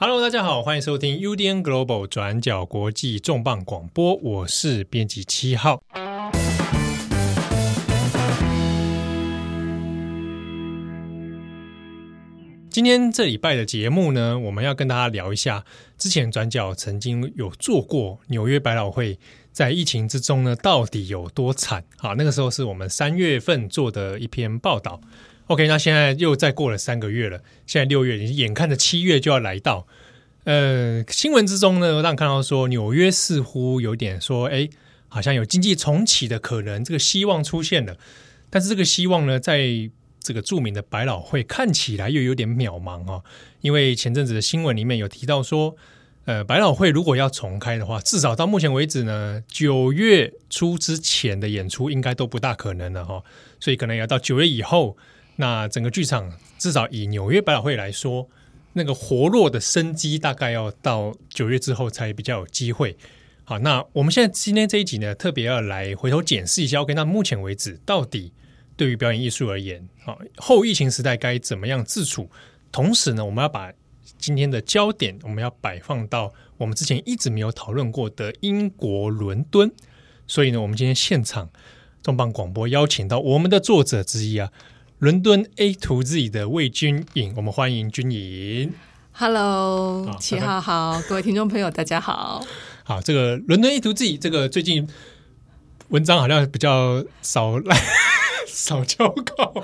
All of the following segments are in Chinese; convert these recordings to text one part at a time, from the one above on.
Hello，大家好，欢迎收听 UDN Global 转角国际重磅广播，我是编辑七号。今天这礼拜的节目呢，我们要跟大家聊一下，之前转角曾经有做过纽约百老汇在疫情之中呢，到底有多惨？好，那个时候是我们三月份做的一篇报道。OK，那现在又再过了三个月了，现在六月，你眼看着七月就要来到。呃，新闻之中呢，让看到说纽约似乎有点说，哎，好像有经济重启的可能，这个希望出现了。但是这个希望呢，在这个著名的百老汇看起来又有点渺茫哦，因为前阵子的新闻里面有提到说，呃，百老汇如果要重开的话，至少到目前为止呢，九月初之前的演出应该都不大可能了哈、哦，所以可能要到九月以后。那整个剧场至少以纽约百老汇来说，那个活络的生机大概要到九月之后才比较有机会。好，那我们现在今天这一集呢，特别要来回头检视一下，OK，那目前为止到底对于表演艺术而言，好，后疫情时代该怎么样自处？同时呢，我们要把今天的焦点，我们要摆放到我们之前一直没有讨论过的英国伦敦。所以呢，我们今天现场重磅广播邀请到我们的作者之一啊。伦敦 A to Z 的魏君颖，我们欢迎君颖。Hello，七号好，各位听众朋友，大家好。好，这个伦敦 A to Z 这个最近文章好像比较少来，少交稿。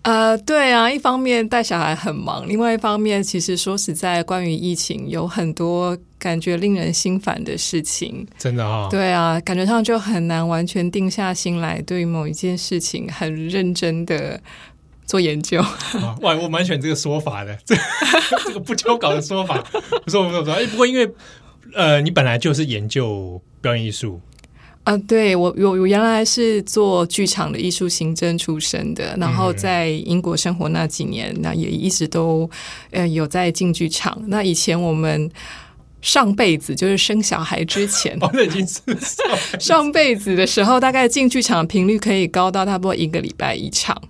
呃，对啊，一方面带小孩很忙，另外一方面，其实说实在，关于疫情有很多感觉令人心烦的事情。真的啊、哦？对啊，感觉上就很难完全定下心来，对于某一件事情很认真的做研究。哇，我蛮喜欢这个说法的，这这个不交稿的说法。不错不错不错。哎，不过因为呃，你本来就是研究表演艺术。啊、呃，对我我我原来是做剧场的艺术行政出身的，然后在英国生活那几年，那也一直都呃有在进剧场。那以前我们上辈子就是生小孩之前，哦，那已经是 上辈子的时候，大概进剧场频率可以高到差不多一个礼拜一场。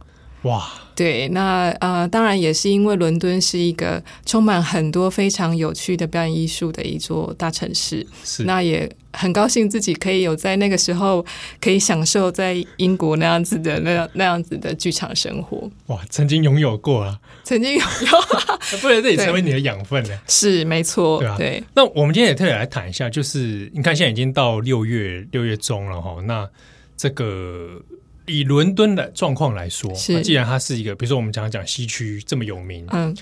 哇！对，那呃，当然也是因为伦敦是一个充满很多非常有趣的表演艺术的一座大城市，是那也很高兴自己可以有在那个时候可以享受在英国那样子的那样那样子的剧场生活。哇，曾经拥有过啊，曾经拥有，不然这里成为你的养分呢？是没错，对啊。对，那我们今天也特别来谈一下，就是你看现在已经到六月六月中了哈，那这个。以伦敦的状况来说，是既然它是一个，比如说我们讲讲西区这么有名，嗯，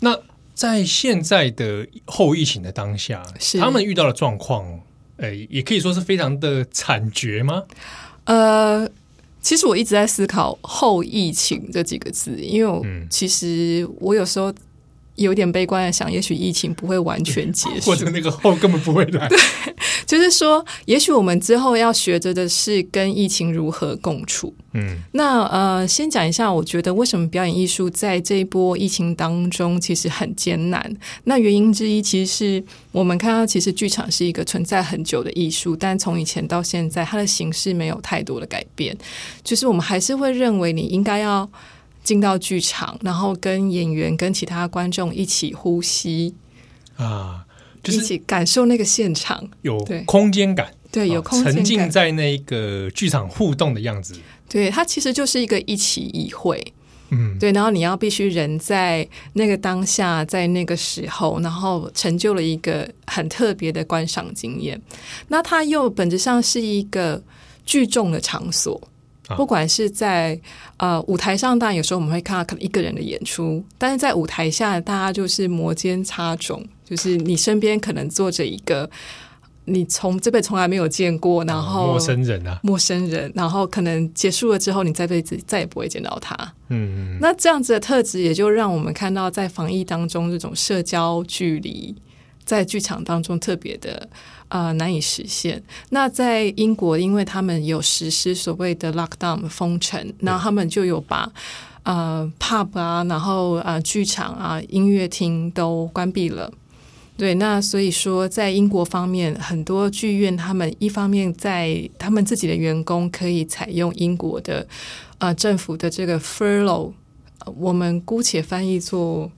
那在现在的后疫情的当下，他们遇到的状况，呃，也可以说是非常的惨绝吗？呃，其实我一直在思考“后疫情”这几个字，因为我其实我有时候。有点悲观的想，也许疫情不会完全结束，或者那个后根本不会来。对，就是说，也许我们之后要学着的是跟疫情如何共处。嗯，那呃，先讲一下，我觉得为什么表演艺术在这一波疫情当中其实很艰难。那原因之一，其实是我们看到，其实剧场是一个存在很久的艺术，但从以前到现在，它的形式没有太多的改变。就是我们还是会认为，你应该要。进到剧场，然后跟演员、跟其他观众一起呼吸啊，就是一起感受那个现场，有空间感，对，有空间感，沉浸在那个剧场互动的样子。对，它其实就是一个一起一会，嗯，对。然后你要必须人在那个当下，在那个时候，然后成就了一个很特别的观赏经验。那它又本质上是一个聚众的场所。不管是在呃舞台上，当然有时候我们会看到可能一个人的演出，但是在舞台下，大家就是摩肩擦踵，就是你身边可能坐着一个你从这辈子从来没有见过，然后陌生人啊，陌生人，然后可能结束了之后，你这辈子再也不会见到他。嗯，那这样子的特质，也就让我们看到在防疫当中这种社交距离，在剧场当中特别的。啊、呃，难以实现。那在英国，因为他们有实施所谓的 lockdown 封城，那他们就有把呃 pub 啊，然后啊、呃、剧场啊、音乐厅都关闭了。对，那所以说，在英国方面，很多剧院他们一方面在他们自己的员工可以采用英国的啊、呃、政府的这个 furlough，我们姑且翻译做。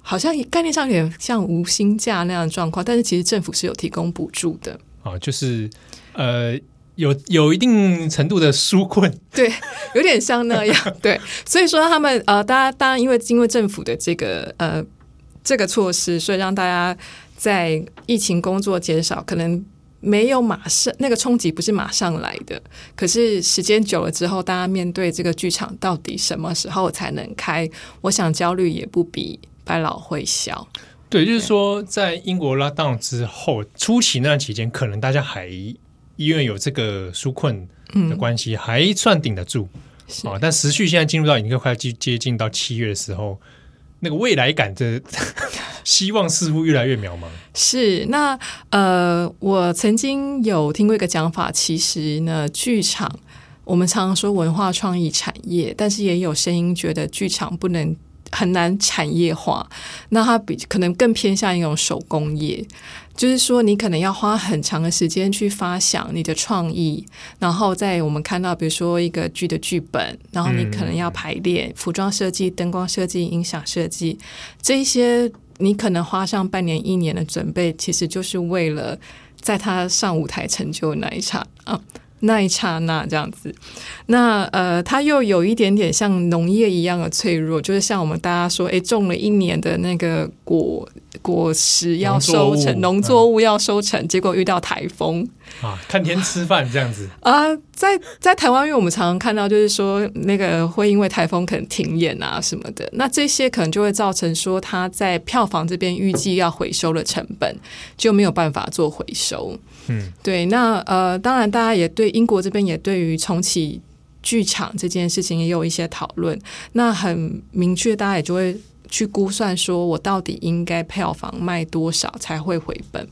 好像概念上有点像无薪假那样的状况，但是其实政府是有提供补助的。啊，就是呃，有有一定程度的纾困，对，有点像那样，对。所以说他们呃，大家当然因为因为政府的这个呃这个措施，所以让大家在疫情工作减少，可能没有马上那个冲击不是马上来的，可是时间久了之后，大家面对这个剧场到底什么时候才能开，我想焦虑也不比百老汇小。对，就是说，在英国 lockdown 之后初期那段期间，可能大家还因为有这个纾困的关系，嗯、还算顶得住啊、哦。但时序现在进入到已经快要接接近到七月的时候，那个未来感的 希望似乎越来越渺茫。是那呃，我曾经有听过一个讲法，其实呢，剧场我们常常说文化创意产业，但是也有声音觉得剧场不能。很难产业化，那它比可能更偏向一种手工业，就是说你可能要花很长的时间去发想你的创意，然后在我们看到，比如说一个剧的剧本，然后你可能要排练、服装设计、灯光设计、音响设计，这一些你可能花上半年、一年的准备，其实就是为了在他上舞台成就那一场啊。那一刹那这样子，那呃，它又有一点点像农业一样的脆弱，就是像我们大家说，诶，种了一年的那个果果实要收成，农作物要收成，嗯、结果遇到台风啊，看天吃饭这样子 啊，在在台湾，因为我们常常看到，就是说那个会因为台风可能停演啊什么的，那这些可能就会造成说他在票房这边预计要回收的成本就没有办法做回收。嗯，对，那呃，当然，大家也对英国这边也对于重启剧场这件事情也有一些讨论。那很明确，大家也就会去估算，说我到底应该票房卖多少才会回本？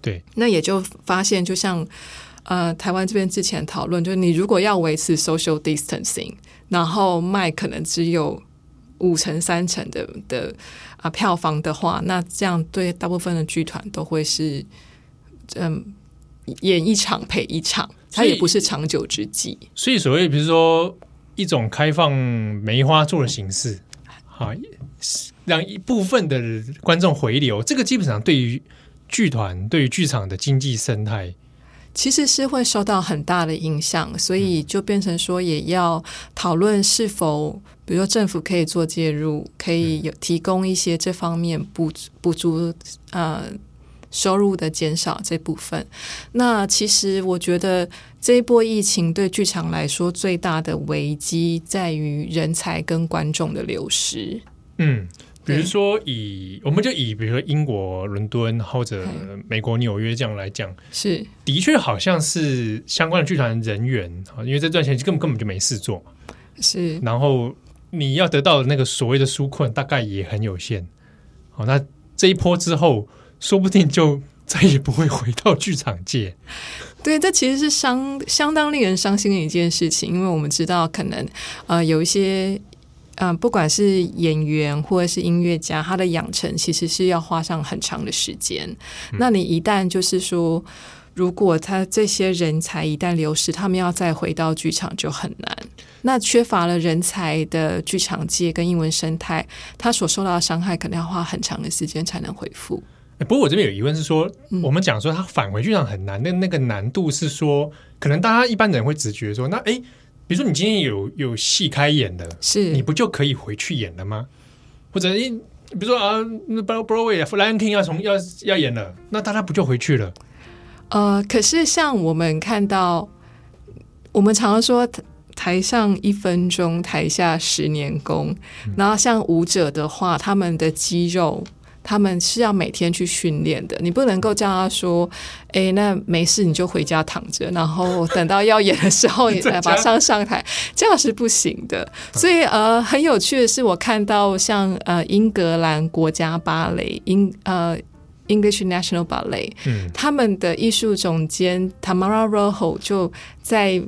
对，那也就发现，就像呃，台湾这边之前讨论，就是你如果要维持 social distancing，然后卖可能只有五成、三成的的啊、呃、票房的话，那这样对大部分的剧团都会是嗯。演一场赔一场，它也不是长久之计。所以，所谓比如说一种开放梅花座的形式，啊，让一部分的观众回流，这个基本上对于剧团、对于剧场的经济生态，其实是会受到很大的影响。所以，就变成说，也要讨论是否，比如说政府可以做介入，可以有提供一些这方面补补助，呃。收入的减少这部分，那其实我觉得这一波疫情对剧场来说最大的危机在于人才跟观众的流失。嗯，比如说以我们就以比如说英国伦敦或者美国纽约这样来讲，是的确好像是相关的剧团人员啊，因为这段时间根本根本就没事做，是，然后你要得到的那个所谓的纾困大概也很有限。好，那这一波之后。说不定就再也不会回到剧场界。对，这其实是相相当令人伤心的一件事情，因为我们知道，可能呃有一些嗯、呃，不管是演员或者是音乐家，他的养成其实是要花上很长的时间。嗯、那你一旦就是说，如果他这些人才一旦流失，他们要再回到剧场就很难。那缺乏了人才的剧场界跟英文生态，他所受到的伤害可能要花很长的时间才能恢复。不过我这边有疑问是说，我们讲说他返回剧场很难，那那个难度是说，可能大家一般人会直觉说，那哎，比如说你今天有有戏开演的，是你不就可以回去演了吗？或者一比如说啊，Broadway《Lion King》要从要要演了，那大家不就回去了？呃，可是像我们看到，我们常常说台上一分钟，台下十年功，嗯、然后像舞者的话，他们的肌肉。他们是要每天去训练的，你不能够叫他说：“哎，那没事，你就回家躺着，然后等到要演的时候你 再马上上台，这样是不行的。”所以，呃，很有趣的是，我看到像呃英格兰国家芭蕾，英呃 English National Ballet，嗯，他们的艺术总监 Tamara Rojo 就在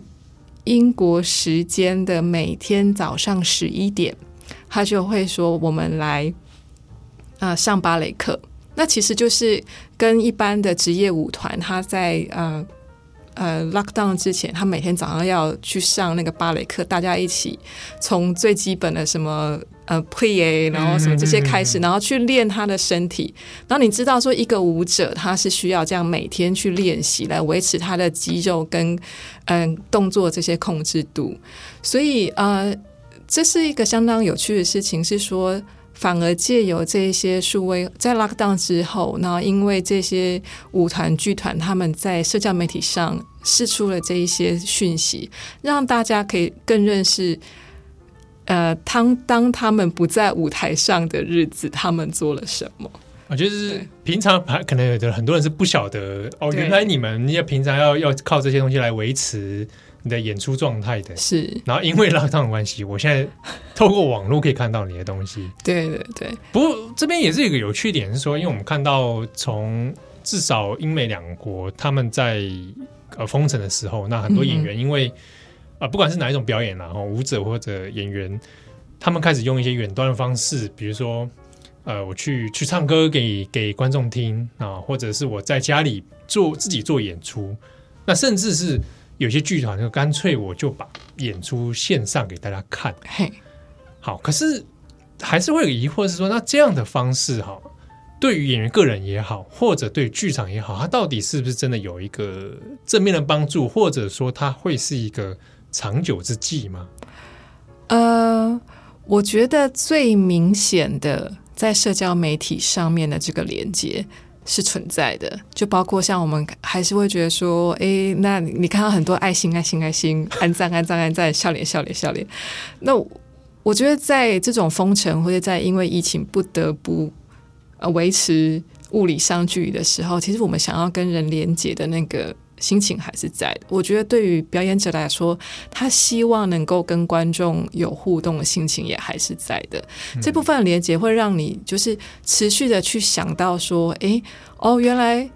英国时间的每天早上十一点，他就会说：“我们来。”啊、呃，上芭蕾课，那其实就是跟一般的职业舞团，他在呃呃 lockdown 之前，他每天早上要去上那个芭蕾课，大家一起从最基本的什么呃 plie，然后什么这些开始，然后去练他的身体。然后你知道说，一个舞者他是需要这样每天去练习来维持他的肌肉跟嗯、呃、动作这些控制度。所以呃，这是一个相当有趣的事情，是说。反而借由这一些数位，在 lockdown 之后，然后因为这些舞团剧团他们在社交媒体上释出了这一些讯息，让大家可以更认识，呃，当当他们不在舞台上的日子，他们做了什么。我觉得是平常还可能有的很多人是不晓得哦，原来你们要平常要要靠这些东西来维持。你的演出状态的是，然后因为 lockdown 的关系，我现在 透过网络可以看到你的东西。对对对。不过这边也是一个有趣点，是说，因为我们看到从至少英美两国他们在呃封城的时候，那很多演员因为啊、嗯呃、不管是哪一种表演然后舞者或者演员，他们开始用一些远端的方式，比如说呃我去去唱歌给给观众听啊，或者是我在家里做自己做演出，那甚至是。有些剧团就干脆我就把演出线上给大家看，嘿，好，可是还是会有疑惑，是说那这样的方式哈，对于演员个人也好，或者对剧场也好，它到底是不是真的有一个正面的帮助，或者说它会是一个长久之计吗？呃，我觉得最明显的在社交媒体上面的这个连接。是存在的，就包括像我们还是会觉得说，哎，那你看到很多爱心、爱心、爱心，安赞、安赞、安赞，笑脸、笑脸、笑脸。那我觉得在这种封城或者在因为疫情不得不呃维持物理上距离的时候，其实我们想要跟人连接的那个。心情还是在的。我觉得对于表演者来说，他希望能够跟观众有互动的心情也还是在的。嗯、这部分的连接会让你就是持续的去想到说，哎，哦，原来，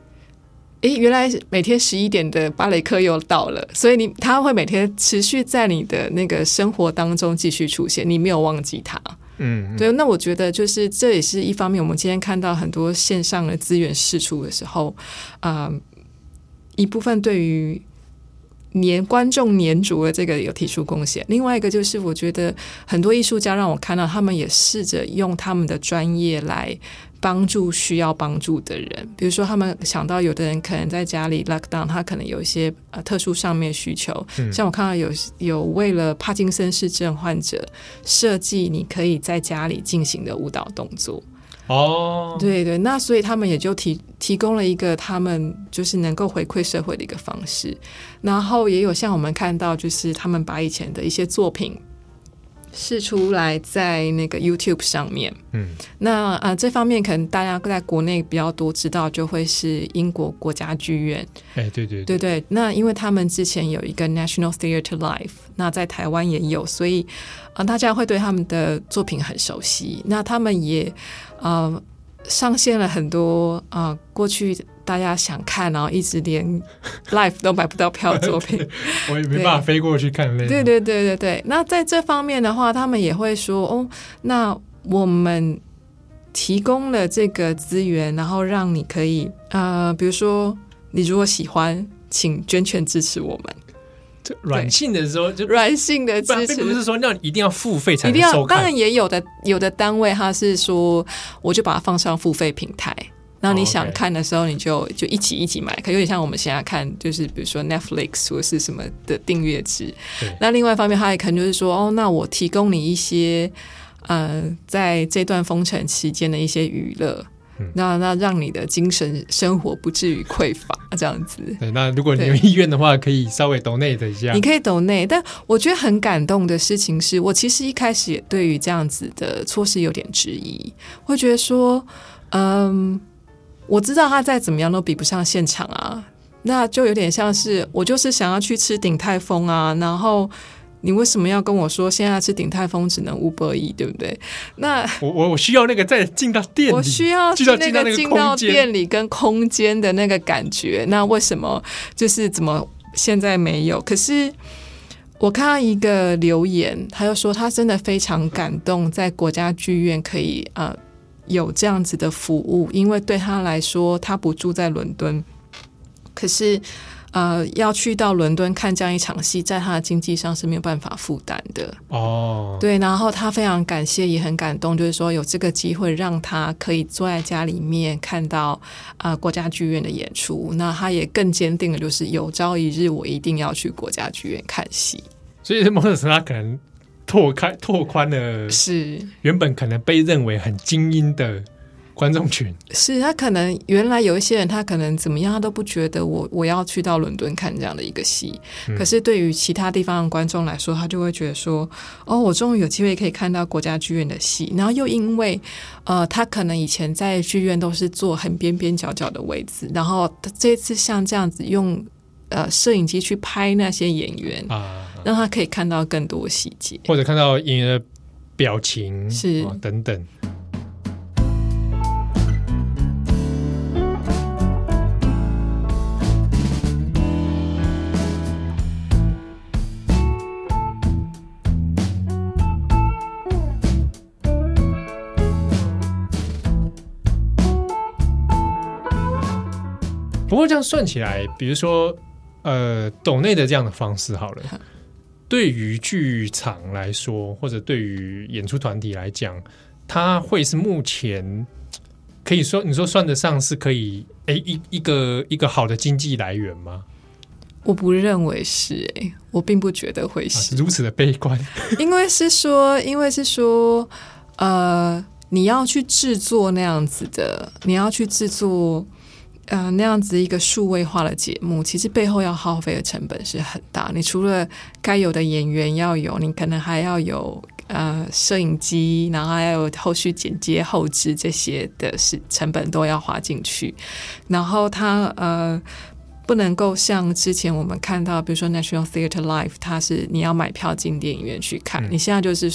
哎，原来每天十一点的芭蕾课又到了，所以你他会每天持续在你的那个生活当中继续出现，你没有忘记他。嗯，对。那我觉得就是这也是一方面。我们今天看到很多线上的资源释出的时候，啊、呃。一部分对于黏观众黏着的这个有提出贡献，另外一个就是我觉得很多艺术家让我看到他们也试着用他们的专业来帮助需要帮助的人，比如说他们想到有的人可能在家里 lockdown，他可能有一些呃特殊上面需求，嗯、像我看到有有为了帕金森氏症患者设计你可以在家里进行的舞蹈动作。哦，对对，那所以他们也就提提供了一个他们就是能够回馈社会的一个方式，然后也有像我们看到，就是他们把以前的一些作品释出来在那个 YouTube 上面。嗯，那啊、呃、这方面可能大家在国内比较多知道，就会是英国国家剧院。哎，对对对对，那因为他们之前有一个 National Theatre Life，那在台湾也有，所以啊、呃、大家会对他们的作品很熟悉。那他们也。呃，上线了很多啊、呃，过去大家想看，然后一直连 live 都买不到票的作品，我也没办法飞过去看。对对对对对，那在这方面的话，他们也会说哦，那我们提供了这个资源，然后让你可以呃，比如说你如果喜欢，请捐钱支持我们。软性的时候就软性的支持，并不是说那一定要付费才能收看。当然也有的，有的单位他是说，我就把它放上付费平台，然后你想看的时候，你就就一起一起买，可有点像我们现在看，就是比如说 Netflix 或是什么的订阅制。那另外一方面，他也可能就是说，哦，那我提供你一些，呃，在这段封城期间的一些娱乐。那那让你的精神生活不至于匮乏，这样子。对，那如果你有意愿的话，可以稍微 donate 一下。你可以 donate，但我觉得很感动的事情是，我其实一开始也对于这样子的措施有点质疑，会觉得说，嗯，我知道他再怎么样都比不上现场啊，那就有点像是我就是想要去吃鼎泰丰啊，然后。你为什么要跟我说现在吃鼎泰丰只能 Uber Eats，对不对？那我我我需要那个再进到店里，我需要去那个进到店里跟空间的那个感觉。那为什么就是怎么现在没有？可是我看到一个留言，他就说他真的非常感动，在国家剧院可以呃有这样子的服务，因为对他来说，他不住在伦敦，可是。呃，要去到伦敦看这样一场戏，在他的经济上是没有办法负担的。哦，对，然后他非常感谢，也很感动，就是说有这个机会让他可以坐在家里面看到啊、呃、国家剧院的演出。那他也更坚定的就是有朝一日我一定要去国家剧院看戏。所以，某种程度他可能拓开、拓宽了，是原本可能被认为很精英的。观众群是他可能原来有一些人，他可能怎么样，他都不觉得我我要去到伦敦看这样的一个戏。嗯、可是对于其他地方的观众来说，他就会觉得说：“哦，我终于有机会可以看到国家剧院的戏。”然后又因为呃，他可能以前在剧院都是坐很边边角角的位置，然后这次像这样子用呃摄影机去拍那些演员啊，让他可以看到更多细节，或者看到演员的表情是、哦、等等。不过这样算起来，比如说，呃，抖内的这样的方式好了，对于剧场来说，或者对于演出团体来讲，它会是目前可以说你说算得上是可以哎一一个一个好的经济来源吗？我不认为是哎，我并不觉得会是，啊，如此的悲观，因为是说，因为是说，呃，你要去制作那样子的，你要去制作。呃，那样子一个数位化的节目，其实背后要耗费的成本是很大。你除了该有的演员要有，你可能还要有呃摄影机，然后还有后续剪接、后置这些的是成本都要花进去。然后它呃不能够像之前我们看到，比如说 National Theatre Live，它是你要买票进电影院去看，嗯、你现在就是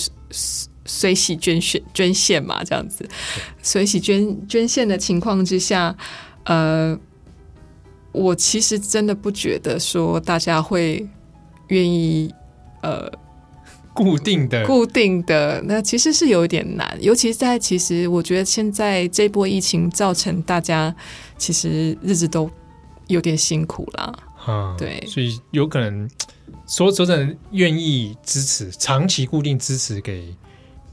随喜捐献捐献嘛，这样子随喜捐捐献的情况之下。呃，我其实真的不觉得说大家会愿意呃固定的固定的，那其实是有一点难，尤其在其实我觉得现在这波疫情造成大家其实日子都有点辛苦啦。啊，对，所以有可能说说真的愿意支持长期固定支持给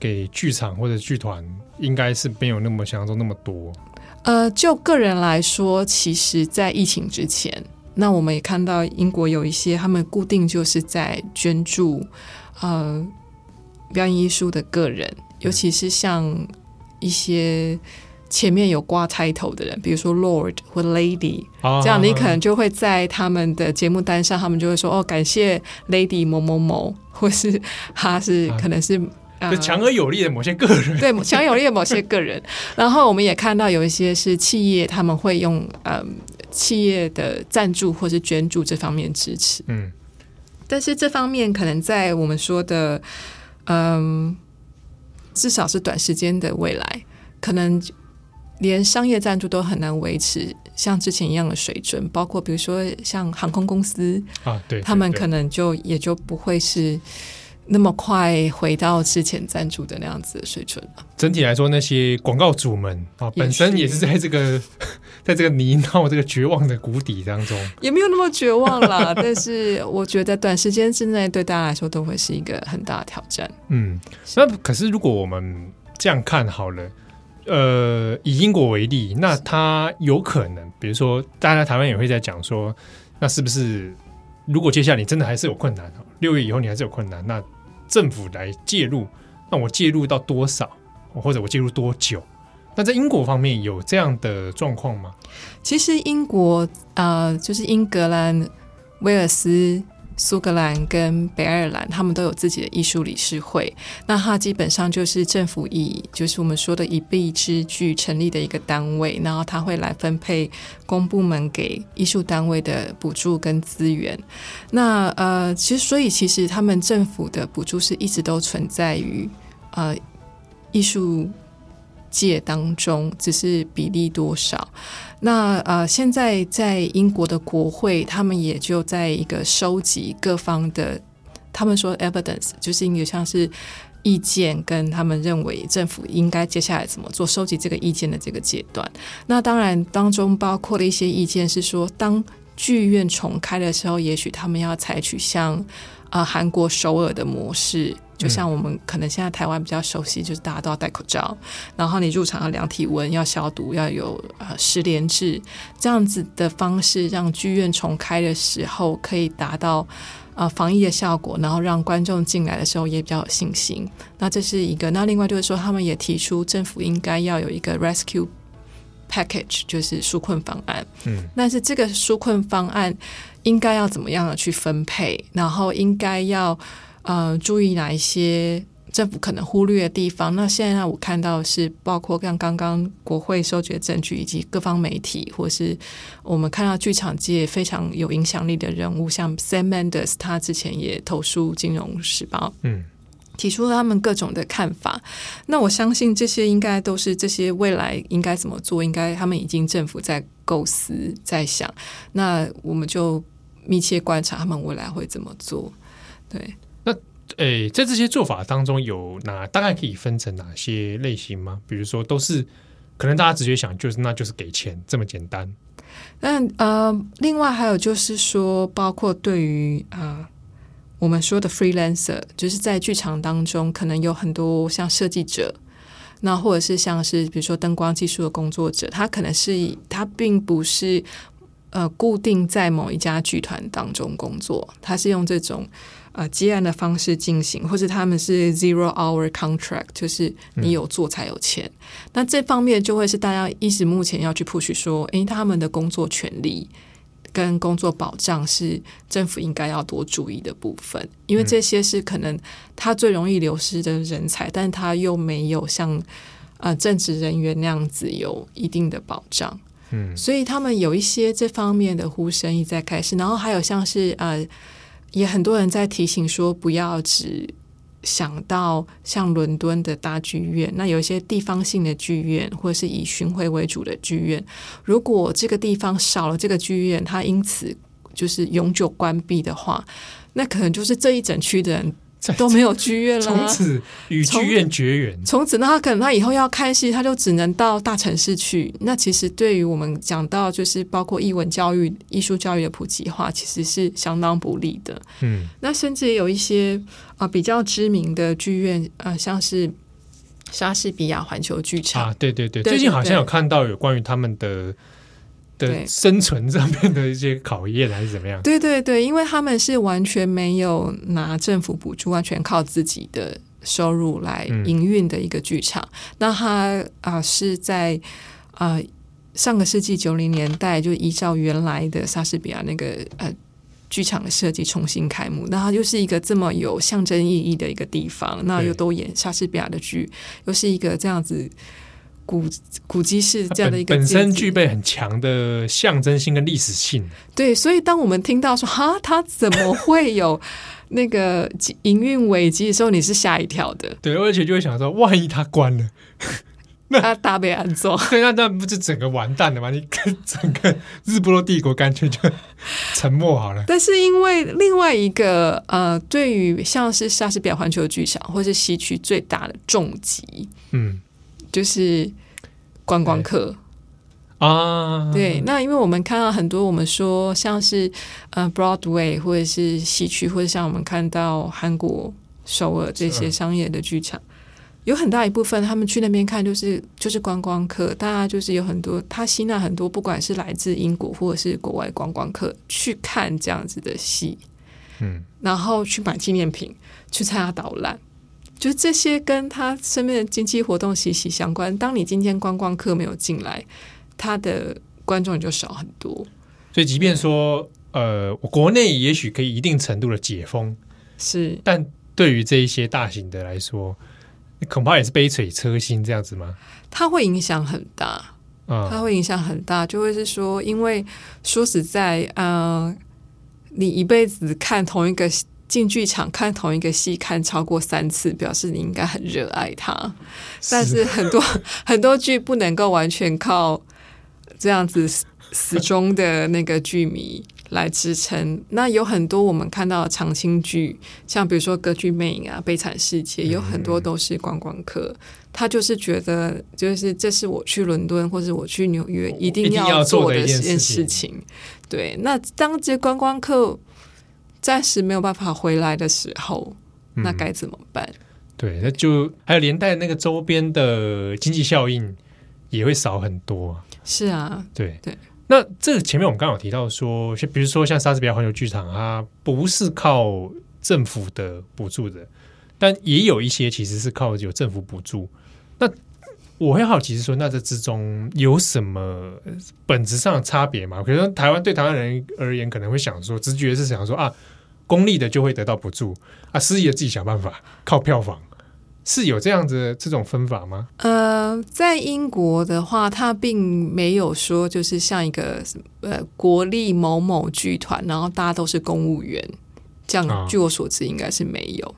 给剧场或者剧团，应该是没有那么想象中那么多。呃，就个人来说，其实，在疫情之前，那我们也看到英国有一些他们固定就是在捐助呃表演艺术的个人，尤其是像一些前面有挂 title 的人，比如说 Lord 或 Lady，这样你可能就会在他们的节目单上，他们就会说哦，感谢 Lady 某某某，或是他是可能是。就强而有力的某些个人，对强而有力的某些个人，然后我们也看到有一些是企业，他们会用呃企业的赞助或是捐助这方面支持，嗯，但是这方面可能在我们说的嗯，至少是短时间的未来，可能连商业赞助都很难维持像之前一样的水准，包括比如说像航空公司啊，对，对，对，他们可能就也就不会是。那么快回到之前赞助的那样子的水准了。整体来说，那些广告主们啊，本身也是在这个 在这个泥淖、这个绝望的谷底当中，也没有那么绝望啦。但是我觉得短时间之内对大家来说都会是一个很大的挑战。嗯，那可是如果我们这样看好了，呃，以英国为例，那它有可能，比如说，大家台湾也会在讲说，那是不是如果接下来你真的还是有困难，六月以后你还是有困难，那政府来介入，那我介入到多少，或者我介入多久？那在英国方面有这样的状况吗？其实英国啊，就是英格兰、威尔斯。苏格兰跟北爱尔兰，他们都有自己的艺术理事会。那它基本上就是政府以，就是我们说的一币之具成立的一个单位，然后它会来分配公部门给艺术单位的补助跟资源。那呃，其实所以其实他们政府的补助是一直都存在于呃艺术界当中，只是比例多少。那呃，现在在英国的国会，他们也就在一个收集各方的，他们说 evidence，就是应该像是意见，跟他们认为政府应该接下来怎么做，收集这个意见的这个阶段。那当然当中包括了一些意见是说，当剧院重开的时候，也许他们要采取像啊、韩国首尔的模式，就像我们可能现在台湾比较熟悉，就是大家都要戴口罩，然后你入场要量体温、要消毒、要有呃十连制这样子的方式，让剧院重开的时候可以达到呃防疫的效果，然后让观众进来的时候也比较有信心。那这是一个。那另外就是说，他们也提出政府应该要有一个 rescue。package 就是纾困方案，嗯，但是这个纾困方案应该要怎么样的去分配，然后应该要呃注意哪一些政府可能忽略的地方？那现在我看到是包括像刚刚国会收集的证据，以及各方媒体，或是我们看到剧场界非常有影响力的人物，像 Sam Mendes，他之前也投书《金融时报》，嗯。提出了他们各种的看法，那我相信这些应该都是这些未来应该怎么做，应该他们已经政府在构思在想，那我们就密切观察他们未来会怎么做。对，诶，在这些做法当中有哪大概可以分成哪些类型吗？比如说，都是可能大家直接想就是那就是给钱这么简单。但呃，另外还有就是说，包括对于啊。呃我们说的 freelancer 就是在剧场当中，可能有很多像设计者，那或者是像是比如说灯光技术的工作者，他可能是他并不是呃固定在某一家剧团当中工作，他是用这种呃接案的方式进行，或者他们是 zero hour contract，就是你有做才有钱。嗯、那这方面就会是大家一直目前要去 push 说，诶，他们的工作权利。跟工作保障是政府应该要多注意的部分，因为这些是可能他最容易流失的人才，但他又没有像呃正职人员那样子有一定的保障，嗯，所以他们有一些这方面的呼声一再开始，然后还有像是呃，也很多人在提醒说不要只。想到像伦敦的大剧院，那有一些地方性的剧院，或者是以巡回为主的剧院，如果这个地方少了这个剧院，它因此就是永久关闭的话，那可能就是这一整区的人。都没有剧院了，从此与剧院绝缘。从此，那他可能他以后要看戏，他就只能到大城市去。那其实对于我们讲到，就是包括艺文教育、艺术教育的普及化，其实是相当不利的。嗯，那甚至也有一些啊、呃、比较知名的剧院啊、呃，像是莎士比亚环球剧场啊，对对对，对对对，最近好像有看到有关于他们的。的生存上面的一些考验还是怎么样？对对对，因为他们是完全没有拿政府补助，完全靠自己的收入来营运的一个剧场。嗯、那他啊、呃、是在啊、呃、上个世纪九零年代就依照原来的莎士比亚那个呃剧场的设计重新开幕。那它就是一个这么有象征意义的一个地方，那又都演莎士比亚的剧，又是一个这样子。古古迹是这样的一个本身具备很强的象征性跟历史性。对，所以当我们听到说 哈，他怎么会有那个营运危机的时候，你是吓一跳的。对，而且就会想说，万一他关了，那他大被安坐，对，那那不是整个完蛋了吗？你跟整个日不落帝国干脆就沉默好了。但是因为另外一个呃，对于像是莎士比亚环球剧场或是西区最大的重击，嗯。就是观光客。啊，对，那因为我们看到很多，我们说像是呃 Broadway 或者是西区，或者像我们看到韩国首尔这些商业的剧场，有很大一部分他们去那边看，就是就是观光客，大家就是有很多他吸纳很多，不管是来自英国或者是国外观光客去看这样子的戏，嗯，然后去买纪念品，去参加导览。就这些跟他身边的经济活动息息相关。当你今天观光客没有进来，他的观众也就少很多。所以，即便说，呃，我国内也许可以一定程度的解封，是，但对于这一些大型的来说，恐怕也是杯水车薪这样子吗？它会影响很大，嗯，它会影响很大，就会是说，因为说实在，呃，你一辈子看同一个。进剧场看同一个戏看超过三次，表示你应该很热爱它。但是很多 很多剧不能够完全靠这样子死忠的那个剧迷来支撑。那有很多我们看到的长青剧，像比如说《歌剧魅影》啊，《悲惨世界》，有很多都是观光客。嗯、他就是觉得，就是这是我去伦敦或者我去纽约一定要做的一件事情。对，那当这些观光客暂时没有办法回来的时候，那该怎么办？嗯、对，那就还有连带那个周边的经济效应也会少很多。是啊，对对。那这个前面我们刚好提到说，比如说像莎士比亚环球剧场，它不是靠政府的补助的，但也有一些其实是靠有政府补助。那我会好奇是说，那这之中有什么本质上的差别吗？比如说台湾对台湾人而言，可能会想说，直觉是想说啊，公立的就会得到补助啊，私立的自己想办法靠票房。是有这样子的这种分法吗？呃，在英国的话，它并没有说就是像一个呃国立某某剧团，然后大家都是公务员这样。据我所知，应该是没有。哦、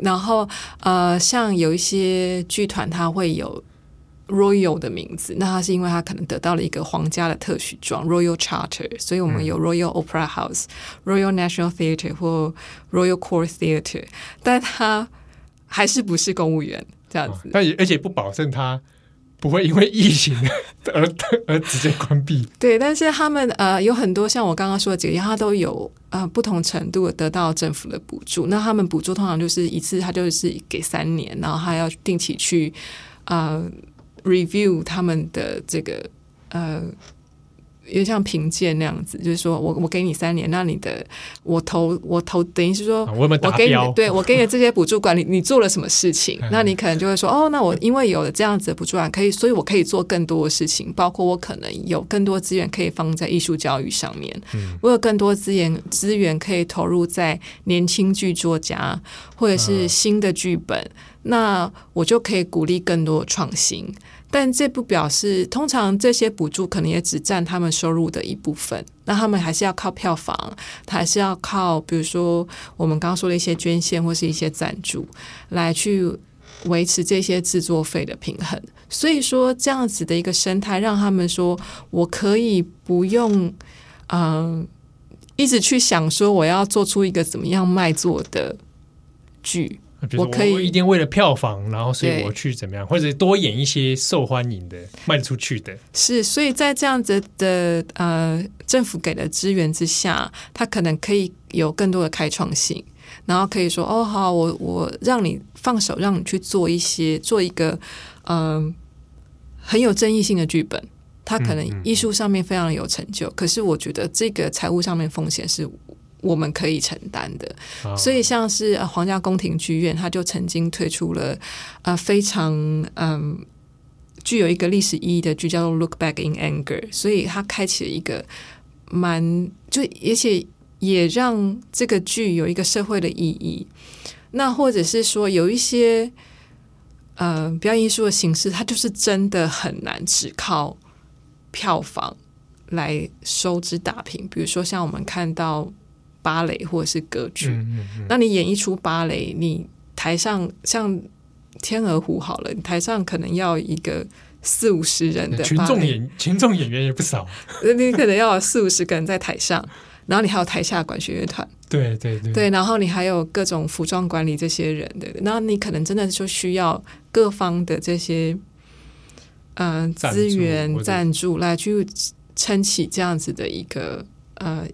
然后呃，像有一些剧团，它会有 Royal 的名字，那他是因为他可能得到了一个皇家的特许状 Royal Charter，所以我们有 Royal Opera House、嗯、Royal National Theatre 或 Royal Court Theatre，但他。还是不是公务员这样子？但也而且不保证他不会因为疫情 而 而直接关闭。对，但是他们呃有很多像我刚刚说的几个，他都有呃不同程度的得到政府的补助。那他们补助通常就是一次，他就是给三年，然后他要定期去呃 review 他们的这个呃。也像评鉴那样子，就是说我我给你三年，那你的我投我投等于是说，我给你对我给你的这些补助管理，你做了什么事情？那你可能就会说，哦，那我因为有了这样子的补助案，可以，所以我可以做更多的事情，包括我可能有更多资源可以放在艺术教育上面，我有更多资源资源可以投入在年轻剧作家或者是新的剧本，那我就可以鼓励更多创新。但这不表示，通常这些补助可能也只占他们收入的一部分。那他们还是要靠票房，他还是要靠，比如说我们刚刚说的一些捐献或是一些赞助，来去维持这些制作费的平衡。所以说，这样子的一个生态，让他们说我可以不用，嗯、一直去想说我要做出一个怎么样卖座的剧。我可以一定为了票房，然后所以我去怎么样，或者多演一些受欢迎的、卖出去的。是，所以在这样子的呃政府给的资源之下，他可能可以有更多的开创性，然后可以说哦好，我我让你放手，让你去做一些做一个嗯、呃、很有争议性的剧本，他可能艺术上面非常有成就，嗯嗯，可是我觉得这个财务上面风险是。我们可以承担的，所以像是皇家宫廷剧院，他就曾经推出了呃非常嗯具有一个历史意义的剧，叫做《Look Back in Anger》，所以他开启了一个蛮就而且也让这个剧有一个社会的意义。那或者是说有一些呃表演艺术的形式，它就是真的很难只靠票房来收支打平，比如说像我们看到。芭蕾或者是歌剧，嗯嗯嗯，那你演一出芭蕾，你台上像《天鹅湖》好了，你台上可能要一个四五十人的群众演 群众演员也不少，你可能要有四五十个人在台上，然后你还有台下管弦乐团，对对对，对，然后你还有各种服装管理这些人，对，然后你可能真的就需要各方的这些嗯、呃、资源赞助来去撑起这样子的一个呃。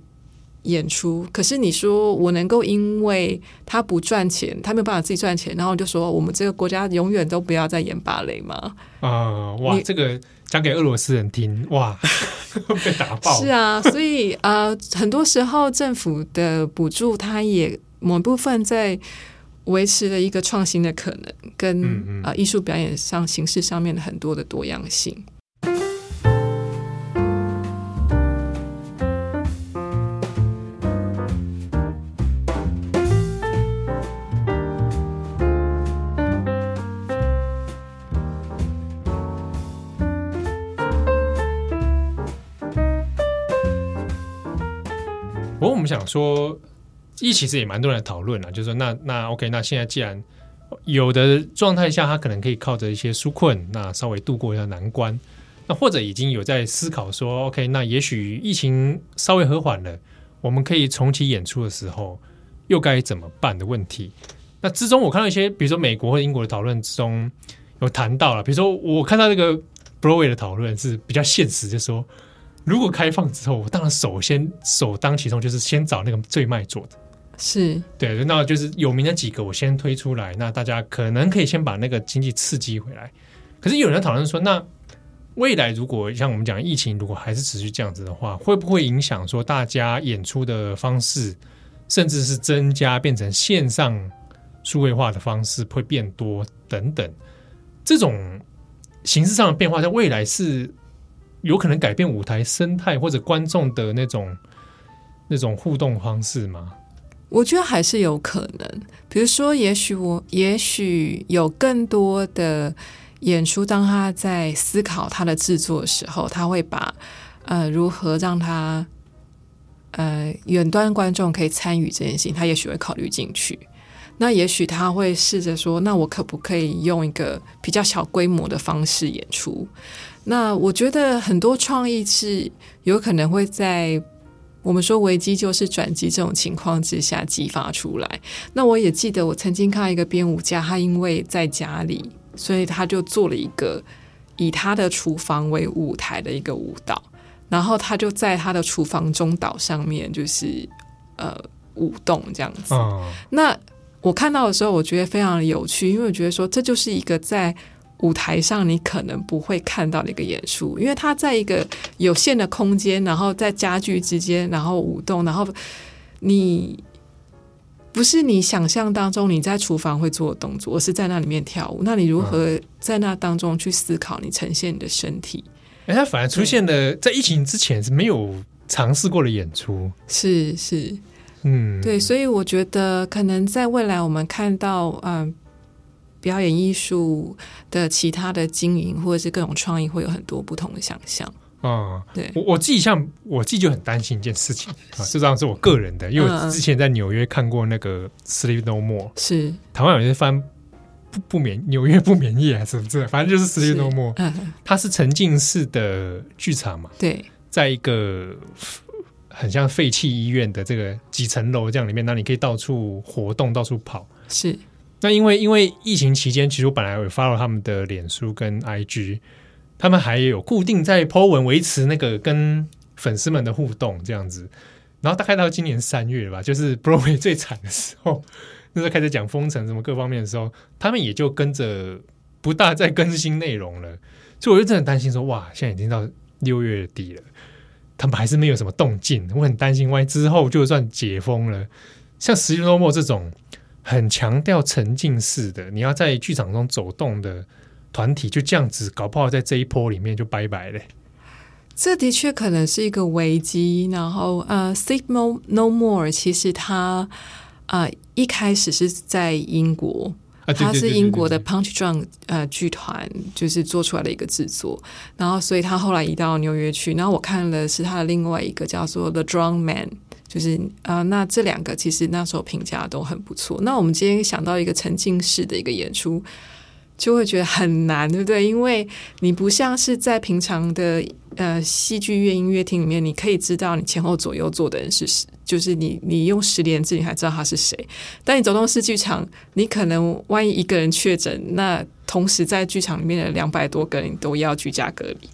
演出，可是你说我能够因为他不赚钱，他没有办法自己赚钱，然后就说我们这个国家永远都不要再演芭蕾吗？啊、呃，哇，这个讲给俄罗斯人听，哇，被打爆。是啊，所以呃，很多时候政府的补助，它也某部分在维持了一个创新的可能，跟啊、嗯嗯呃、艺术表演上形式上面的很多的多样性。说，一其实也蛮多人讨论了，就是说那，那 OK，那现在既然有的状态下，他可能可以靠着一些纾困，那稍微度过一下难关。那或者已经有在思考说，OK，那也许疫情稍微和缓了，我们可以重启演出的时候，又该怎么办的问题。那之中，我看到一些，比如说美国或英国的讨论之中有谈到了，比如说我看到那个 Broadway 的讨论是比较现实，就说如果开放之后，我当然首先首当其冲就是先找那个最卖座的，是对，那就是有名的几个我先推出来，那大家可能可以先把那个经济刺激回来。可是有人讨论说，那未来如果像我们讲疫情，如果还是持续这样子的话，会不会影响说大家演出的方式，甚至是增加变成线上数位化的方式会变多等等？这种形式上的变化，在未来是有可能改变舞台生态或者观众的那种那种互动方式吗？我觉得还是有可能。比如说，也许我也许有更多的。演出，当他在思考他的制作的时候，他会把呃如何让他呃远端观众可以参与这件事情，他也许会考虑进去。那也许他会试着说，那我可不可以用一个比较小规模的方式演出？那我觉得很多创意是有可能会在我们说危机就是转机这种情况之下激发出来。那我也记得我曾经看到一个编舞家，他因为在家里。所以他就做了一个以他的厨房为舞台的一个舞蹈，然后他就在他的厨房中岛上面就是呃舞动这样子。哦。那我看到的时候，我觉得非常的有趣，因为我觉得说这就是一个在舞台上你可能不会看到的一个演出，因为他在一个有限的空间，然后在家具之间，然后舞动，然后你。不是你想象当中你在厨房会做的动作，而是在那里面跳舞。那你如何在那当中去思考你呈现你的身体？哎、嗯，它反而出现了在疫情之前是没有尝试过的演出。是是，嗯，对，所以我觉得可能在未来我们看到嗯、呃、表演艺术的其他的经营或者是各种创意会有很多不同的想象。啊、嗯，对，我我自己像我自己就很担心一件事情啊，实际上是我个人的，因为我之前在纽约看过那个 Sleep No More，是。台湾有些翻不不免纽约不免夜还是什么之类，反正就是 Sleep No More，嗯，它是沉浸式的剧场嘛，对，在一个很像废弃医院的这个几层楼这样里面，那你可以到处活动，到处跑，是。那因为因为疫情期间，其实我本来有 follow 他们的脸书跟 IG。他们还有固定在 po 文维持那个跟粉丝们的互动这样子，然后大概到今年三月吧，就是 Broadway 最惨的时候，那时候开始讲封城什么各方面的时候，他们也就跟着不大再更新内容了，所以我就真的担心说，哇，现在已经到六月底了，他们还是没有什么动静，我很担心，万一之后就算解封了，像《Sleep No More》这种很强调沉浸式的，你要在剧场中走动的。团体就这样子，搞不好在这一波里面就拜拜了。这的确可能是一个危机。然后，呃，Sleep No More 其实它呃一开始是在英国，它是英国的 Punch Drunk 呃剧团就是做出来的一个制作。然后，所以他后来移到纽约去。然后我看了是他的另外一个叫做 The Drunk Man，就是啊、呃，那这两个其实那时候评价都很不错。那我们今天想到一个沉浸式的一个演出。就会觉得很难，对不对？因为你不像是在平常的呃戏剧院、音乐厅里面，你可以知道你前后左右坐的人是谁，就是你你用十年字你还知道他是谁。但你走动式剧场，你可能万一一个人确诊，那同时在剧场里面的两百多个人都要居家隔离，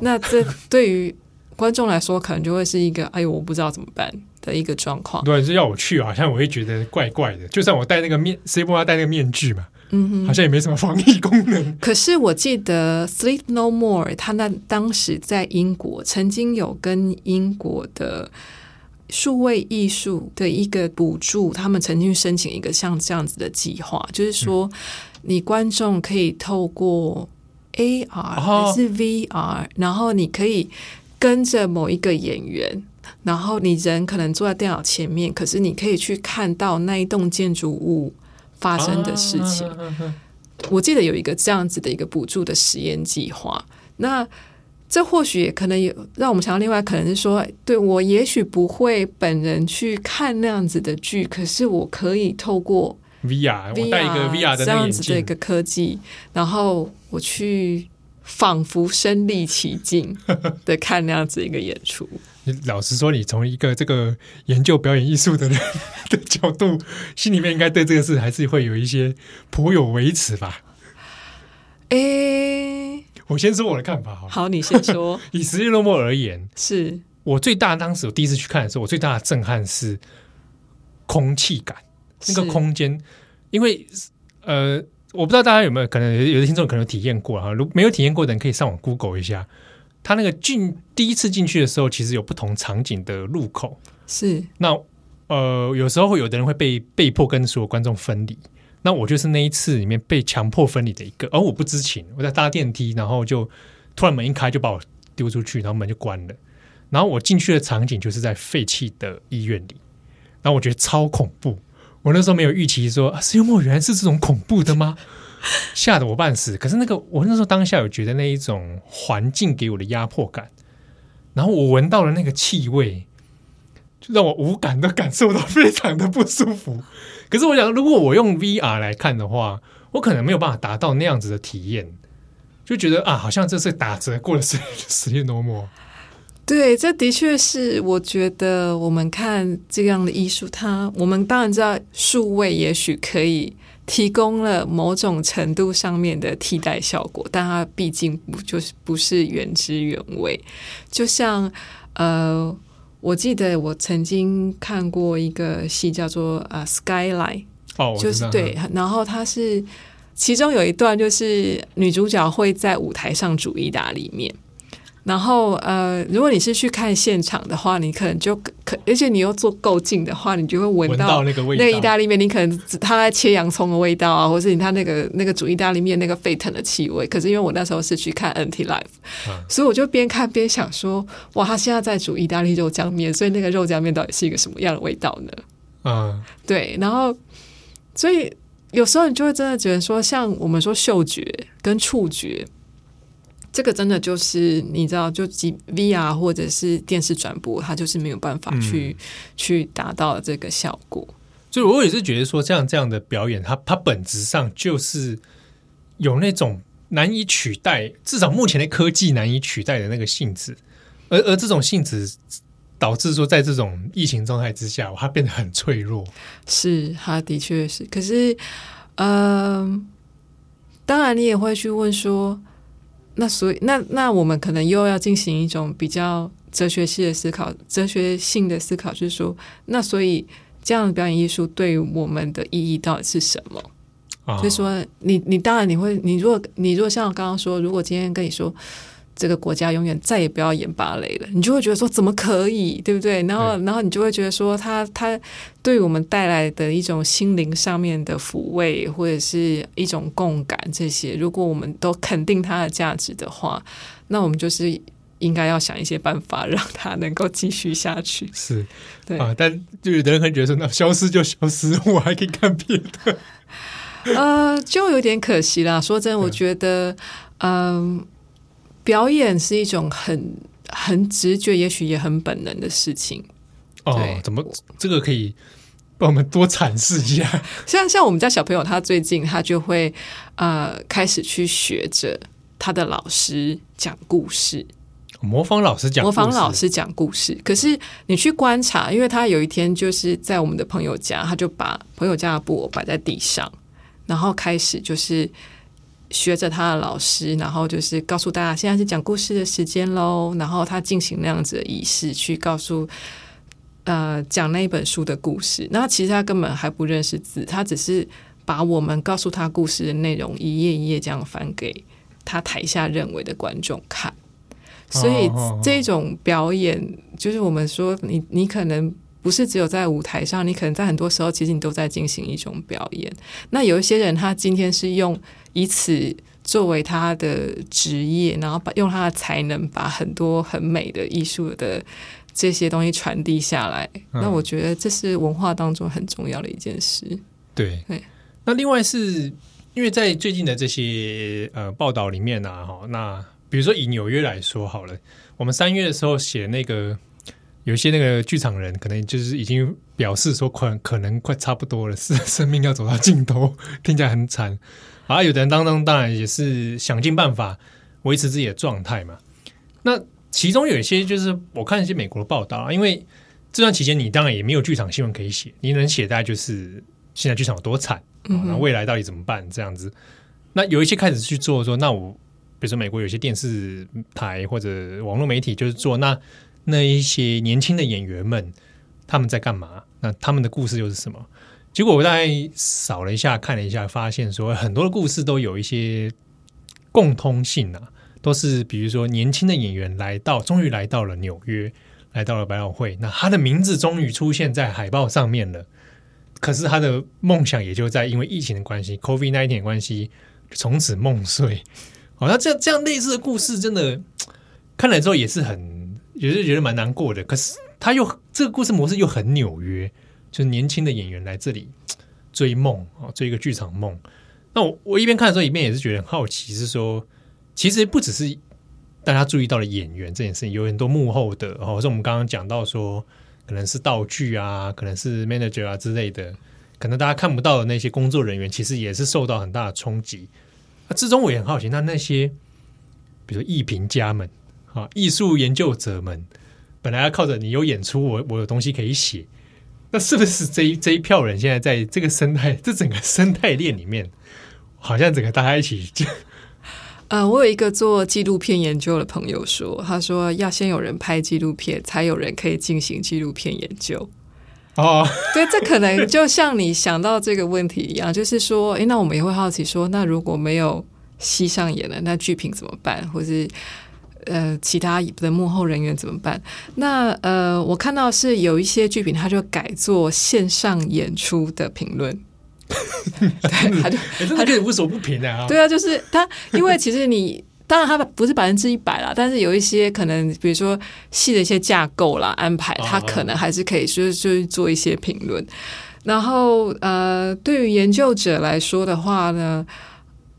那这 对于观众来说，可能就会是一个哎呦，我不知道怎么办的一个状况。对，是要我去，好像我会觉得怪怪的。就算我戴那个面，谁不要戴那个面具嘛？嗯哼，好像也没什么防疫功能。可是我记得《Sleep No More》他那当时在英国曾经有跟英国的数位艺术的一个补助，他们曾经申请一个像这样子的计划，就是说你观众可以透过 AR 还是 VR，然后你可以跟着某一个演员，然后你人可能坐在电脑前面，可是你可以去看到那一栋建筑物。发生的事情，我记得有一个这样子的一个补助的实验计划。那这或许也可能有让我们想到，另外可能是说，对，我也许不会本人去看那样子的剧，可是我可以透过 VR，我戴一个 VR 的这样子的一个科技，然后我去仿佛身临其境的看那样子一个演出。老实说，你从一个这个研究表演艺术的人的角度，心里面应该对这个事还是会有一些颇有微词吧？诶、欸，我先说我的看法好，好，你先说。以十月落幕而言，是我最大当时我第一次去看的时候，我最大的震撼是空气感，那个空间，因为呃，我不知道大家有没有可能有的听众可能有体验过哈，如果没有体验过的人可以上网 Google 一下。他那个进第一次进去的时候，其实有不同场景的入口。是那呃，有时候会有的人会被被迫跟所有观众分离。那我就是那一次里面被强迫分离的一个，而我不知情。我在搭电梯，然后就突然门一开，就把我丢出去，然后门就关了。然后我进去的场景就是在废弃的医院里，然后我觉得超恐怖。我那时候没有预期说啊，十月末原来是这种恐怖的吗？吓得我半死，可是那个我那时候当下有觉得那一种环境给我的压迫感，然后我闻到了那个气味，就让我无感的感受到非常的不舒服。可是我想，如果我用 VR 来看的话，我可能没有办法达到那样子的体验，就觉得啊，好像这是打折过了十十月多么。对，这的确是我觉得我们看这样的艺术，它我们当然知道数位也许可以。提供了某种程度上面的替代效果，但它毕竟不就是不是原汁原味。就像呃，我记得我曾经看过一个戏叫做《呃 Skyline》，哦，就是对，然后它是其中有一段就是女主角会在舞台上煮意大利面。然后，呃，如果你是去看现场的话，你可能就可，而且你又坐够近的话，你就会闻到，那个味道。那个意大利面，你可能他在切洋葱的味道啊，或是你他那个那个煮意大利面那个沸腾的气味。可是因为我那时候是去看 NT Live，嗯，所以我就边看边想说，哇，他现在在煮意大利肉酱面，所以那个肉酱面到底是一个什么样的味道呢？嗯，对。然后，所以有时候你就会真的觉得说，像我们说嗅觉跟触觉。这个真的就是你知道，就 VR 或者是电视转播，它就是没有办法去、嗯、去达到这个效果。所以，我也是觉得说，像这样的表演，它它本质上就是有那种难以取代，至少目前的科技难以取代的那个性质。而而这种性质导致说，在这种疫情状态之下，它变得很脆弱。是，它的确是。可是，嗯、呃，当然你也会去问说。那所以，那那我们可能又要进行一种比较哲学系的思考，哲学性的思考，就是说，那所以这样的表演艺术对于我们的意义到底是什么？哦、所以说，你你当然你会，你如果你如果像我刚刚说，如果今天跟你说。这个国家永远再也不要演芭蕾了，你就会觉得说怎么可以，对不对？然后，然后你就会觉得说，他他对我们带来的一种心灵上面的抚慰，或者是一种共感，这些如果我们都肯定它的价值的话，那我们就是应该要想一些办法，让它能够继续下去。是，对啊，但就有的人会觉得说，那消失就消失，我还可以看别的。呃，就有点可惜啦。说真，我觉得，嗯。呃表演是一种很很直觉，也许也很本能的事情。哦，怎么这个可以帮我们多阐释一下？像像我们家小朋友，他最近他就会呃开始去学着他的老师讲故事，模仿老师讲，模仿老师讲故事。可是你去观察，因为他有一天就是在我们的朋友家，他就把朋友家的布偶摆在地上，然后开始就是。学着他的老师，然后就是告诉大家，现在是讲故事的时间喽。然后他进行那样子的仪式，去告诉呃讲那一本书的故事。那其实他根本还不认识字，他只是把我们告诉他故事的内容一页一页这样翻给他台下认为的观众看。所以这种表演，就是我们说你你可能。不是只有在舞台上，你可能在很多时候，其实你都在进行一种表演。那有一些人，他今天是用以此作为他的职业，然后把用他的才能把很多很美的艺术的这些东西传递下来。嗯。那我觉得这是文化当中很重要的一件事。对对。那另外是因为在最近的这些呃报道里面呢，哈，那比如说以纽约来说好了，我们三月的时候写那个。有些那个剧场人可能就是已经表示说，快可能快差不多了，是生命要走到尽头，听起来很惨。而有的人当中当然也是想尽办法，维持自己的状态嘛。那其中有一些就是我看一些美国的报道啊，因为这段期间你当然也没有剧场新闻可以写，你能写大概就是现在剧场有多惨，那未来到底怎么办这样子。那有一些开始去做说，那我比如说美国有些电视台或者网络媒体就是做那那一些年轻的演员们他们在干嘛？那他们的故事又是什么？结果我大概扫了一下，看了一下，发现说很多的故事都有一些共通性啊，都是比如说年轻的演员来到，终于来到了纽约，来到了百老汇，那他的名字终于出现在海报上面了。可是他的梦想也就在因为疫情的关系，COVID nineteen 关系。从此梦碎，好，那这样这样类似的故事，真的看来之后也是很，也是觉得蛮难过的。可是他又这个故事模式又很纽约，就是年轻的演员来这里 追梦啊，追一个剧场梦。那我我一边看的时候，一边也是觉得很好奇，是说其实不只是大家注意到了演员这件事情，有很多幕后的，或者我们刚刚讲到说，可能是道具啊，可能是 manager 啊之类的。可能大家看不到的那些工作人员，其实也是受到很大的冲击。那之中我也很好奇，那那些比如说艺评家们啊，艺术研究者们，本来要靠着你有演出，我我有东西可以写，那是不是这一这一票人现在在这个生态，这整个生态链里面，好像整个大家一起就……呃，我有一个做纪录片研究的朋友说，他说要先有人拍纪录片，才有人可以进行纪录片研究。哦，对，这可能就像你想到这个问题一样，就是说，哎，那我们也会好奇说，那如果没有戏上演了，那剧评怎么办？或是呃，其他的幕后人员怎么办？那呃，我看到是有一些剧评，他就改做线上演出的评论，对，他就 他就无所不评的啊。对啊，就是他，因为其实你。当然，它不是百分之一百啦，但是有一些可能，比如说戏的一些架构啦、安排，他可能还是可以，就是就是做一些评论。然后，呃，对于研究者来说的话呢，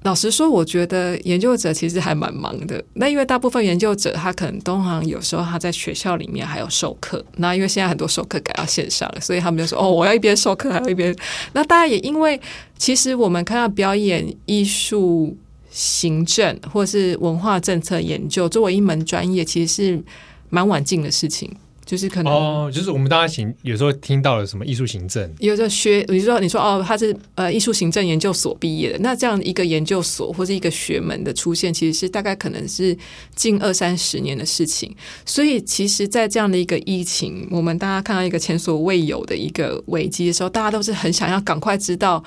老实说，我觉得研究者其实还蛮忙的。那因为大部分研究者，他可能通常有时候他在学校里面还有授课。那因为现在很多授课改到线上了，所以他们就说：“哦，我要一边授课，还要一边。”那大家也因为，其实我们看到表演艺术。行政或是文化政策研究作为一门专业，其实是蛮晚进的事情。就是可能哦，就是我们大家行有时候听到了什么艺术行政，有时候学，比如说你说哦，他是呃艺术行政研究所毕业的，那这样一个研究所或是一个学门的出现，其实是大概可能是近二三十年的事情。所以，其实，在这样的一个疫情，我们大家看到一个前所未有的一个危机的时候，大家都是很想要赶快知道，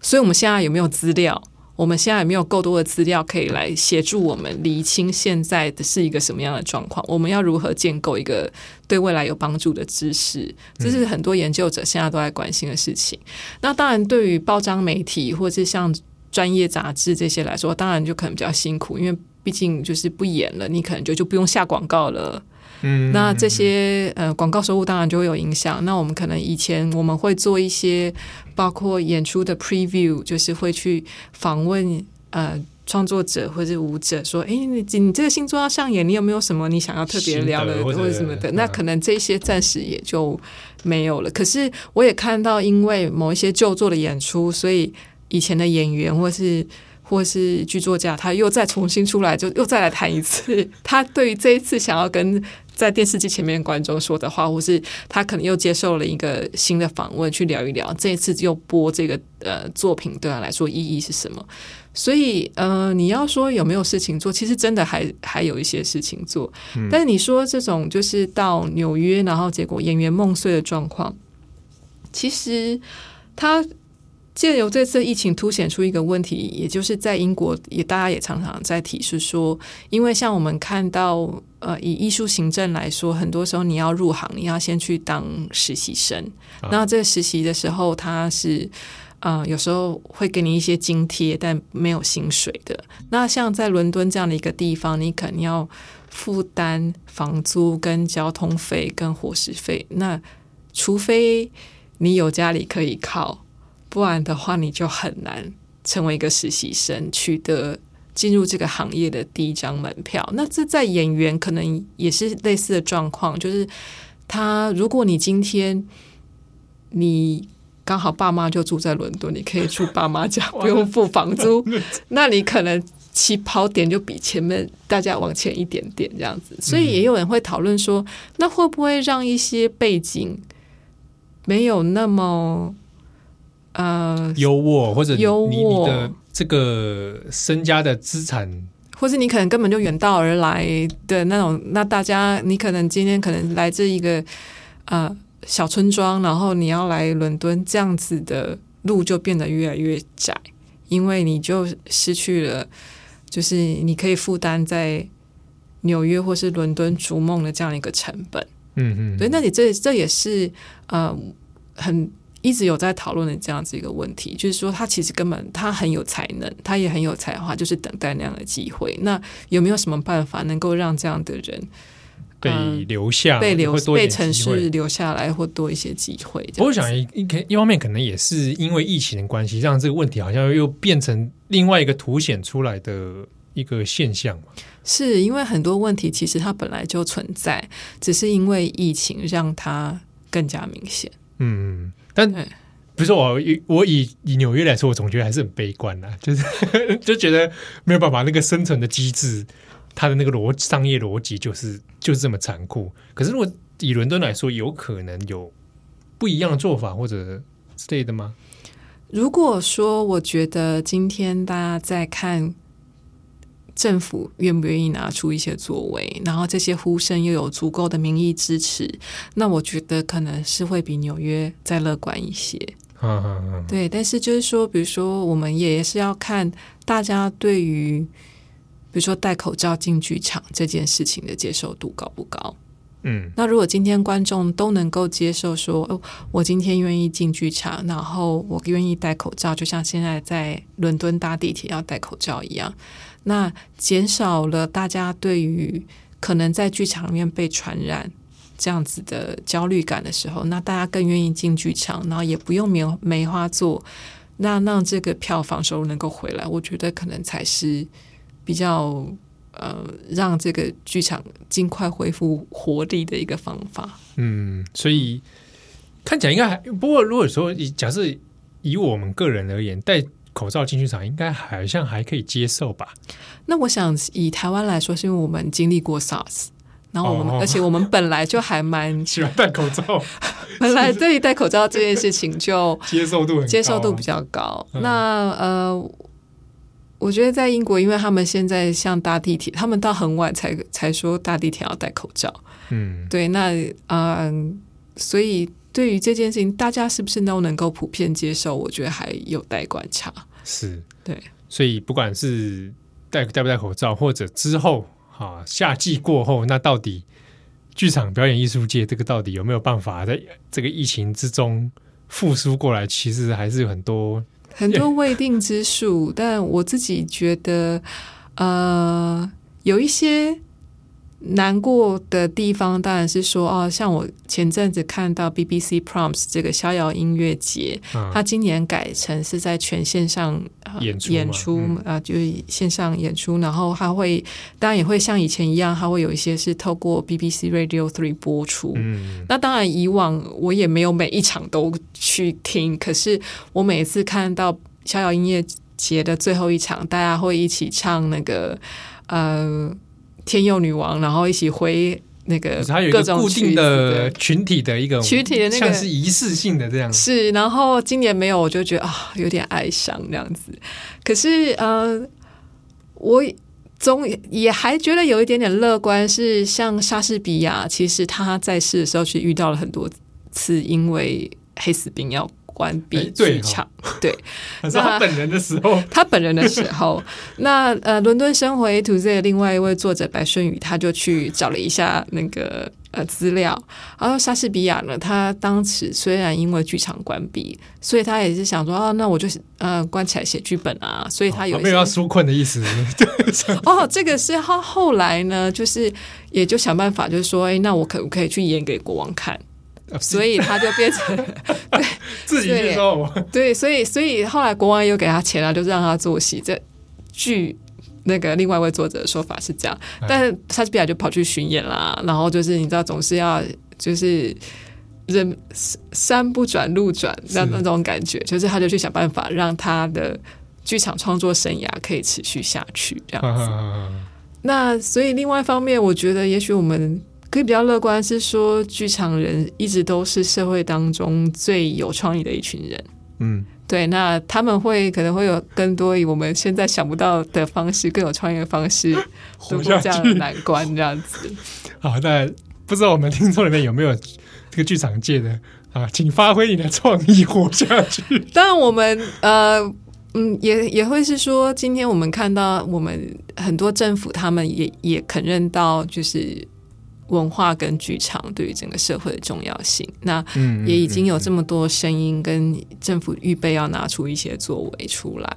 所以我们现在有没有资料？我们现在也没有够多的资料可以来协助我们厘清现在的是一个什么样的状况。我们要如何建构一个对未来有帮助的知识？这是很多研究者现在都在关心的事情。嗯、那当然，对于报章媒体或是像专业杂志这些来说，当然就可能比较辛苦，因为毕竟就是不演了，你可能就就不用下广告了。嗯，那这些呃广告收入当然就会有影响。那我们可能以前我们会做一些包括演出的 preview，就是会去访问呃创作者或者舞者，说，哎，你你这个新作要上演，你有没有什么你想要特别聊的或者什么的？那可能这些暂时也就没有了。可是我也看到，因为某一些旧作的演出，所以以前的演员或是或是剧作家，他又再重新出来，就又再来谈一次。他对于这一次想要跟在电视机前面观众说的话，或是他可能又接受了一个新的访问，去聊一聊这一次又播这个呃作品对他来说意义是什么？所以呃，你要说有没有事情做，其实真的还还有一些事情做。嗯。但是你说这种就是到纽约，然后结果演员梦碎的状况，其实他。借由这次疫情凸显出一个问题，也就是在英国也大家也常常在提示说，因为像我们看到，呃，以艺术行政来说，很多时候你要入行，你要先去当实习生。那、啊、这实习的时候，他是呃有时候会给你一些津贴，但没有薪水的。那像在伦敦这样的一个地方，你肯定要负担房租、跟交通费、跟伙食费。那除非你有家里可以靠。不然的话，你就很难成为一个实习生，取得进入这个行业的第一张门票。那这在演员可能也是类似的状况，就是他，如果你今天你刚好爸妈就住在伦敦，你可以住爸妈家，不用付房租，那你可能起跑点就比前面大家往前一点点这样子，所以也有人会讨论说，那会不会让一些背景没有那么呃优渥，或者你你的这个身家的资产，或是你可能根本就远道而来的那种，那大家你可能今天可能来自一个呃小村庄，然后你要来伦敦，这样子的路就变得越来越窄，因为你就失去了。就是你可以负担在纽约或是伦敦逐梦的这样一个成本，嗯嗯，所以，那你这这也是呃很一直有在讨论的这样子一个问题，就是说他其实根本他很有才能，他也很有才华，就是等待那样的机会。那有没有什么办法能够让这样的人被留下，被留被城市留下来，或多一些机会？我想一一方面可能也是因为疫情的关系，让这个问题好像又变成。另外一个凸显出来的一个现象嘛，是因为很多问题其实它本来就存在，只是因为疫情让它更加明显。嗯，但比如说我我以以纽约来说，我总觉得还是很悲观啊，就是 就觉得没有办法，那个生存的机制，它的那个逻商业逻辑就是就是这么残酷。可是如果以伦敦来说，有可能有不一样的做法或者之类的吗？如果说，我觉得今天大家在看政府愿不愿意拿出一些作为，然后这些呼声又有足够的民意支持，那我觉得可能是会比纽约再乐观一些。嗯嗯嗯。对，但是就是说，比如说，我们也是要看大家对于，比如说戴口罩进剧场这件事情的接受度高不高。嗯，那如果今天观众都能够接受说，哦，我今天愿意进剧场，然后我愿意戴口罩，就像现在在伦敦搭地铁要戴口罩一样，那减少了大家对于可能在剧场里面被传染这样子的焦虑感的时候，那大家更愿意进剧场，然后也不用梅梅花座，那让这个票房收入能够回来，我觉得可能才是比较。呃，让这个剧场尽快恢复活力的一个方法。嗯，所以看起来应该还不过，如果说以假设以我们个人而言，戴口罩进剧场，应该好像还可以接受吧？那我想以台湾来说，是因为我们经历过 SARS，然后我们、哦、而且我们本来就还蛮 喜欢戴口罩，本来对于戴口罩这件事情就 接受度很高、啊、接受度比较高。嗯、那呃。我觉得在英国，因为他们现在像搭地铁，他们到很晚才才说搭地铁要戴口罩。嗯，对，那嗯、呃，所以对于这件事情，大家是不是都能够普遍接受？我觉得还有待观察。是，对，所以不管是戴戴不戴口罩，或者之后啊夏季过后，那到底剧场表演艺术界这个到底有没有办法在这个疫情之中复苏过来？其实还是有很多。很多未定之数，但我自己觉得，呃，有一些。难过的地方当然是说哦，像我前阵子看到 BBC Proms 这个逍遥音乐节，嗯、它今年改成是在全线上、呃、演出演出啊、就是线上演出，然后它会当然也会像以前一样，它会有一些是透过 BBC Radio Three 播出。嗯，那当然以往我也没有每一场都去听，可是我每次看到逍遥音乐节的最后一场，大家会一起唱那个呃。天佑女王，然后一起挥那个各种固定的群体的一个群体的那个像是仪式性的这样是，然后今年没有，我就觉得啊有点哀伤这样子。可是呃，我总也还觉得有一点点乐观，是像莎士比亚，其实他在世的时候去遇到了很多次，因为黑死病要。关闭剧场，对，是他本人的时候，他本人的时候，那呃，伦敦生活 A to Z 的另外一位作者白顺宇，他就去找了一下那个呃资料，然后莎士比亚呢，他当时虽然因为剧场关闭，所以他也是想说啊，那我就呃关起来写剧本啊，所以他有、哦、没有要纾困的意思？哦，这个是他后来呢，就是也就想办法，就是说，哎，那我可不可以去演给国王看？所以他就变成 对自己去做，对，所以所以后来国王又给他钱了，就是让他做戏。这据那个另外一位作者的说法是这样，但是莎士比亚就跑去巡演啦，然后就是你知道，总是要就是人山不转路转那那种感觉，就是他就去想办法让他的剧场创作生涯可以持续下去这样子。那所以另外一方面，我觉得也许我们可以比较乐观，是说剧场人一直都是社会当中最有创意的一群人。嗯。对，那他们会可能会有更多以我们现在想不到的方式，更有创意的方式度过这样的难关，这样子。好，那不知道我们听众里面有没有这个剧场界的啊，请发挥你的创意活下去。当然，我们呃嗯，也也会是说，今天我们看到我们很多政府，他们也也肯认到就是。文化跟剧场对于整个社会的重要性，那也已经有这么多声音跟政府预备要拿出一些作为出来。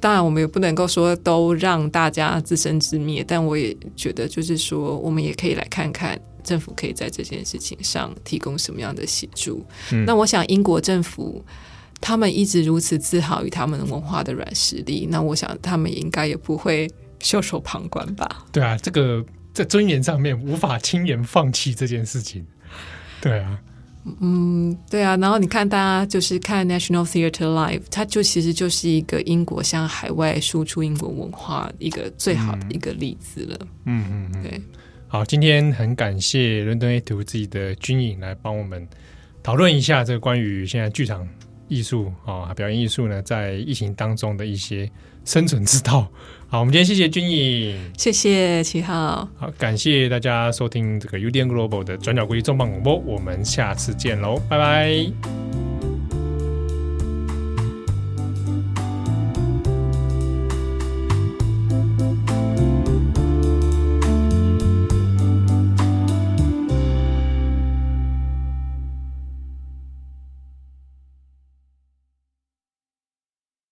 当然，我们也不能够说都让大家自生自灭，但我也觉得，就是说，我们也可以来看看政府可以在这件事情上提供什么样的协助。那我想，英国政府他们一直如此自豪于他们文化的软实力，那我想他们应该也不会袖手旁观吧？对啊，这个。在尊严上面无法轻言放弃这件事情，对啊，嗯，对啊。然后你看，大家就是看 National Theatre Live，它就其实就是一个英国向海外输出英国文化一个最好的一个例子了。嗯嗯嗯，对。好，今天很感谢伦敦 A 图自己的军营来帮我们讨论一下这个关于现在剧场艺术啊表演艺术呢，在疫情当中的一些生存之道。好，我们今天谢谢君毅，谢谢七号，好，感谢大家收听这个 UDN Global 的转角国际重磅广播，我们下次见喽，拜拜。